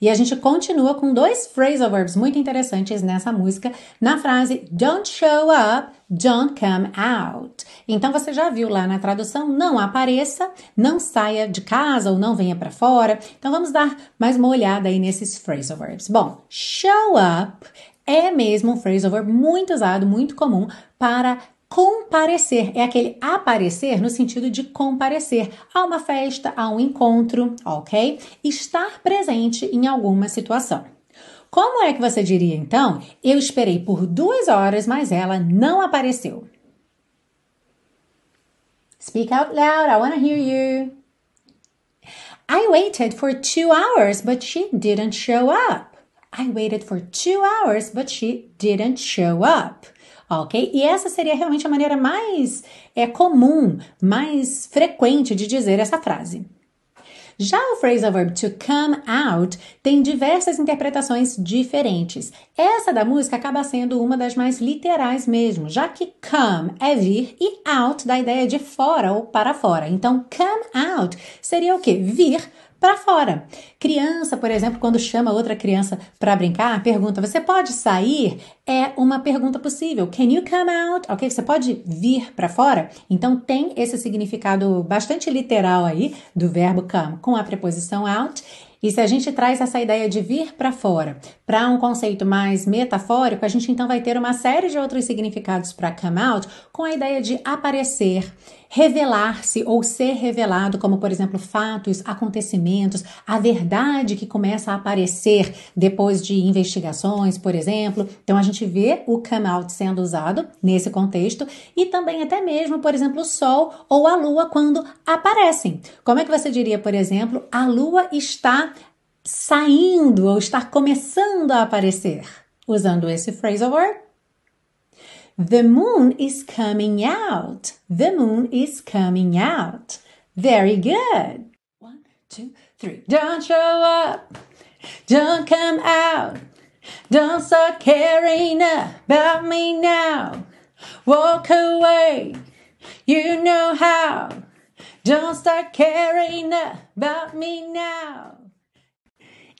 E a gente continua com dois phrasal verbs muito interessantes nessa música, na frase Don't show up, don't come out. Então você já viu lá na tradução, não apareça, não saia de casa ou não venha para fora. Então vamos dar mais uma olhada aí nesses phrasal verbs. Bom, show up é mesmo um phrasal verb muito usado, muito comum para Comparecer é aquele aparecer no sentido de comparecer a uma festa, a um encontro, ok? Estar presente em alguma situação. Como é que você diria então? Eu esperei por duas horas, mas ela não apareceu. Speak out loud, I want to hear you. I waited for two hours, but she didn't show up. I waited for two hours, but she didn't show up ok? E essa seria realmente a maneira mais é, comum, mais frequente de dizer essa frase. Já o phrasal verb to come out tem diversas interpretações diferentes. Essa da música acaba sendo uma das mais literais mesmo, já que come é vir e out dá a ideia de fora ou para fora. Então, come out seria o que? Vir para fora. Criança, por exemplo, quando chama outra criança para brincar, pergunta: "Você pode sair?" É uma pergunta possível. Can you come out? OK, você pode vir para fora? Então tem esse significado bastante literal aí do verbo come com a preposição out e se a gente traz essa ideia de vir para fora para um conceito mais metafórico, a gente então vai ter uma série de outros significados para come out com a ideia de aparecer, revelar-se ou ser revelado, como por exemplo fatos, acontecimentos, a verdade que começa a aparecer depois de investigações, por exemplo. Então a gente vê o come out sendo usado nesse contexto e também até mesmo, por exemplo, o sol ou a lua quando aparecem. Como é que você diria, por exemplo, a lua está saindo ou estar começando a aparecer. Usando esse phrasal verb. The moon is coming out. The moon is coming out. Very good. One, two, three. Don't show up. Don't come out. Don't start caring about me now. Walk away. You know how. Don't start caring about me now.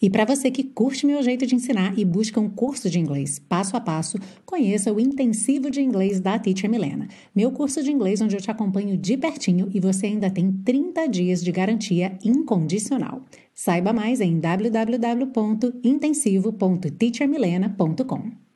E para você que curte meu jeito de ensinar e busca um curso de inglês passo a passo, conheça o Intensivo de Inglês da Teacher Milena, meu curso de inglês onde eu te acompanho de pertinho e você ainda tem 30 dias de garantia incondicional. Saiba mais em www.intensivo.teachermilena.com.